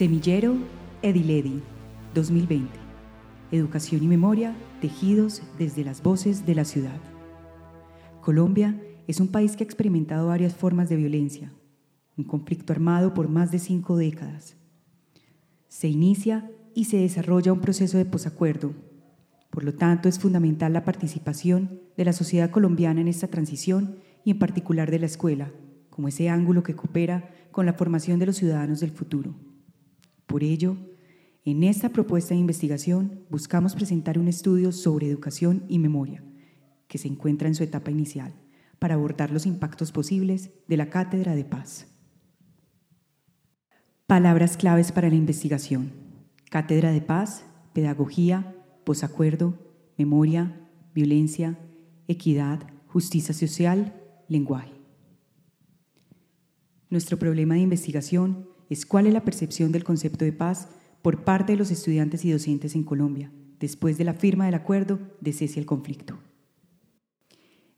Semillero Ediledi 2020. Educación y memoria tejidos desde las voces de la ciudad. Colombia es un país que ha experimentado varias formas de violencia, un conflicto armado por más de cinco décadas. Se inicia y se desarrolla un proceso de posacuerdo. Por lo tanto, es fundamental la participación de la sociedad colombiana en esta transición y en particular de la escuela, como ese ángulo que coopera con la formación de los ciudadanos del futuro. Por ello, en esta propuesta de investigación buscamos presentar un estudio sobre educación y memoria, que se encuentra en su etapa inicial, para abordar los impactos posibles de la Cátedra de Paz. Palabras claves para la investigación. Cátedra de Paz, Pedagogía, Posacuerdo, Memoria, Violencia, Equidad, Justicia Social, Lenguaje. Nuestro problema de investigación es cuál es la percepción del concepto de paz por parte de los estudiantes y docentes en Colombia, después de la firma del acuerdo de cese al conflicto.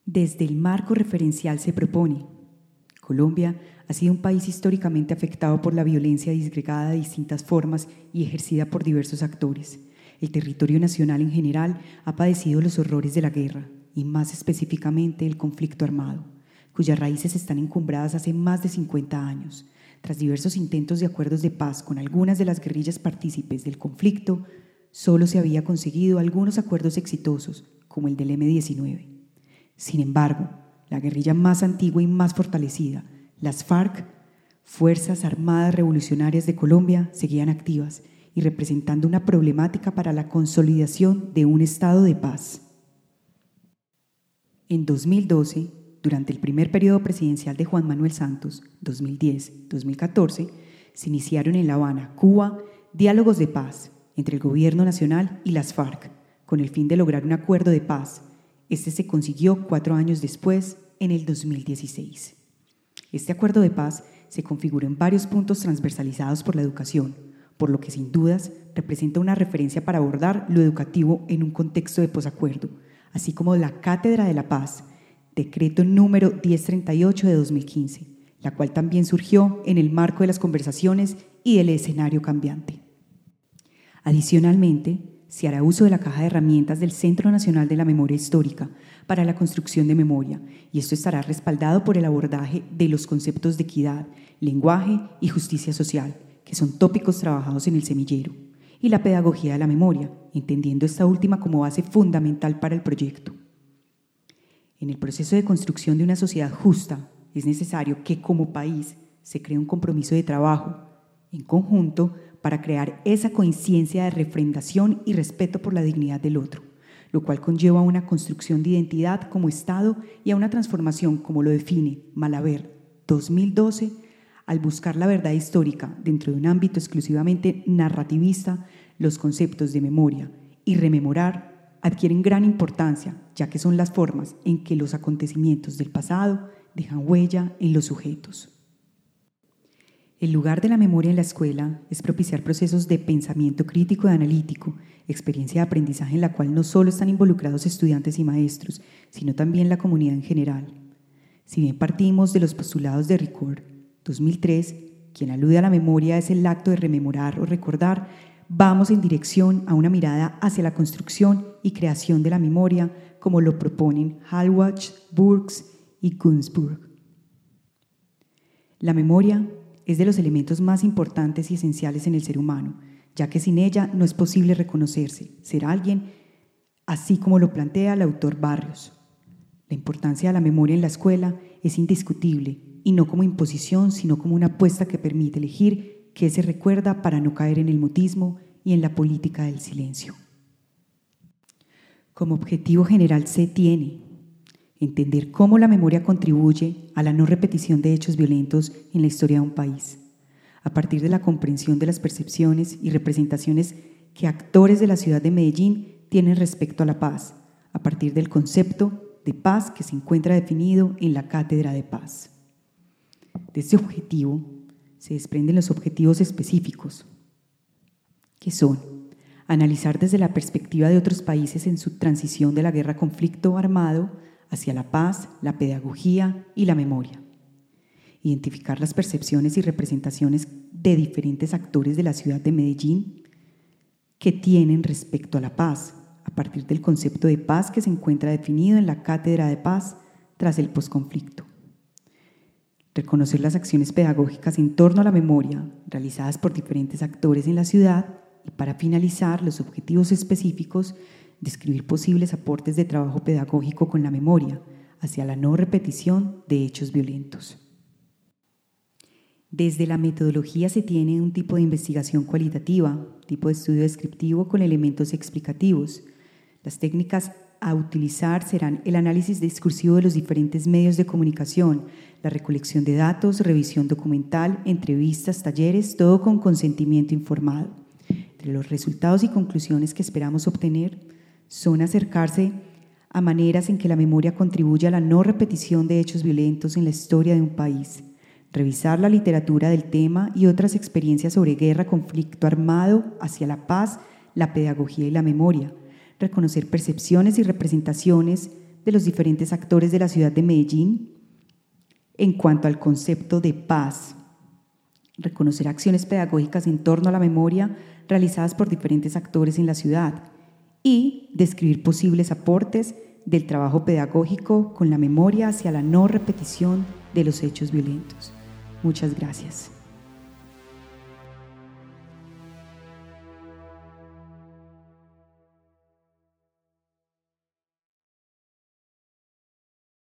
Desde el marco referencial se propone, Colombia ha sido un país históricamente afectado por la violencia disgregada de distintas formas y ejercida por diversos actores. El territorio nacional en general ha padecido los horrores de la guerra y más específicamente el conflicto armado, cuyas raíces están encumbradas hace más de 50 años tras diversos intentos de acuerdos de paz con algunas de las guerrillas partícipes del conflicto, solo se había conseguido algunos acuerdos exitosos, como el del M-19. Sin embargo, la guerrilla más antigua y más fortalecida, las FARC, Fuerzas Armadas Revolucionarias de Colombia, seguían activas y representando una problemática para la consolidación de un estado de paz. En 2012, durante el primer periodo presidencial de Juan Manuel Santos, 2010-2014, se iniciaron en La Habana, Cuba, diálogos de paz entre el gobierno nacional y las FARC, con el fin de lograr un acuerdo de paz. Este se consiguió cuatro años después, en el 2016. Este acuerdo de paz se configuró en varios puntos transversalizados por la educación, por lo que sin dudas representa una referencia para abordar lo educativo en un contexto de posacuerdo, así como la Cátedra de la Paz, decreto número 1038 de 2015, la cual también surgió en el marco de las conversaciones y del escenario cambiante. Adicionalmente, se hará uso de la caja de herramientas del Centro Nacional de la Memoria Histórica para la construcción de memoria, y esto estará respaldado por el abordaje de los conceptos de equidad, lenguaje y justicia social, que son tópicos trabajados en el semillero, y la pedagogía de la memoria, entendiendo esta última como base fundamental para el proyecto. En el proceso de construcción de una sociedad justa, es necesario que como país se cree un compromiso de trabajo en conjunto para crear esa conciencia de refrendación y respeto por la dignidad del otro, lo cual conlleva a una construcción de identidad como Estado y a una transformación, como lo define Malaver 2012, al buscar la verdad histórica dentro de un ámbito exclusivamente narrativista, los conceptos de memoria y rememorar adquieren gran importancia, ya que son las formas en que los acontecimientos del pasado dejan huella en los sujetos. El lugar de la memoria en la escuela es propiciar procesos de pensamiento crítico y analítico, experiencia de aprendizaje en la cual no solo están involucrados estudiantes y maestros, sino también la comunidad en general. Si bien partimos de los postulados de Ricord 2003, quien alude a la memoria es el acto de rememorar o recordar vamos en dirección a una mirada hacia la construcción y creación de la memoria, como lo proponen Hallwach, Burks y Kunzburg. La memoria es de los elementos más importantes y esenciales en el ser humano, ya que sin ella no es posible reconocerse, ser alguien, así como lo plantea el autor Barrios. La importancia de la memoria en la escuela es indiscutible, y no como imposición, sino como una apuesta que permite elegir que se recuerda para no caer en el mutismo y en la política del silencio. Como objetivo general se tiene entender cómo la memoria contribuye a la no repetición de hechos violentos en la historia de un país, a partir de la comprensión de las percepciones y representaciones que actores de la ciudad de Medellín tienen respecto a la paz, a partir del concepto de paz que se encuentra definido en la Cátedra de Paz. De este objetivo se desprenden los objetivos específicos, que son analizar desde la perspectiva de otros países en su transición de la guerra-conflicto armado hacia la paz, la pedagogía y la memoria. identificar las percepciones y representaciones de diferentes actores de la ciudad de Medellín que tienen respecto a la paz, a partir del concepto de paz que se encuentra definido en la Cátedra de Paz tras el posconflicto. Reconocer las acciones pedagógicas en torno a la memoria realizadas por diferentes actores en la ciudad y para finalizar los objetivos específicos, describir posibles aportes de trabajo pedagógico con la memoria hacia la no repetición de hechos violentos. Desde la metodología se tiene un tipo de investigación cualitativa, tipo de estudio descriptivo con elementos explicativos. Las técnicas a utilizar serán el análisis discursivo de los diferentes medios de comunicación, la recolección de datos, revisión documental, entrevistas, talleres, todo con consentimiento informado. Los resultados y conclusiones que esperamos obtener son acercarse a maneras en que la memoria contribuye a la no repetición de hechos violentos en la historia de un país, revisar la literatura del tema y otras experiencias sobre guerra, conflicto armado, hacia la paz, la pedagogía y la memoria, reconocer percepciones y representaciones de los diferentes actores de la ciudad de Medellín en cuanto al concepto de paz, reconocer acciones pedagógicas en torno a la memoria realizadas por diferentes actores en la ciudad y describir posibles aportes del trabajo pedagógico con la memoria hacia la no repetición de los hechos violentos. Muchas gracias.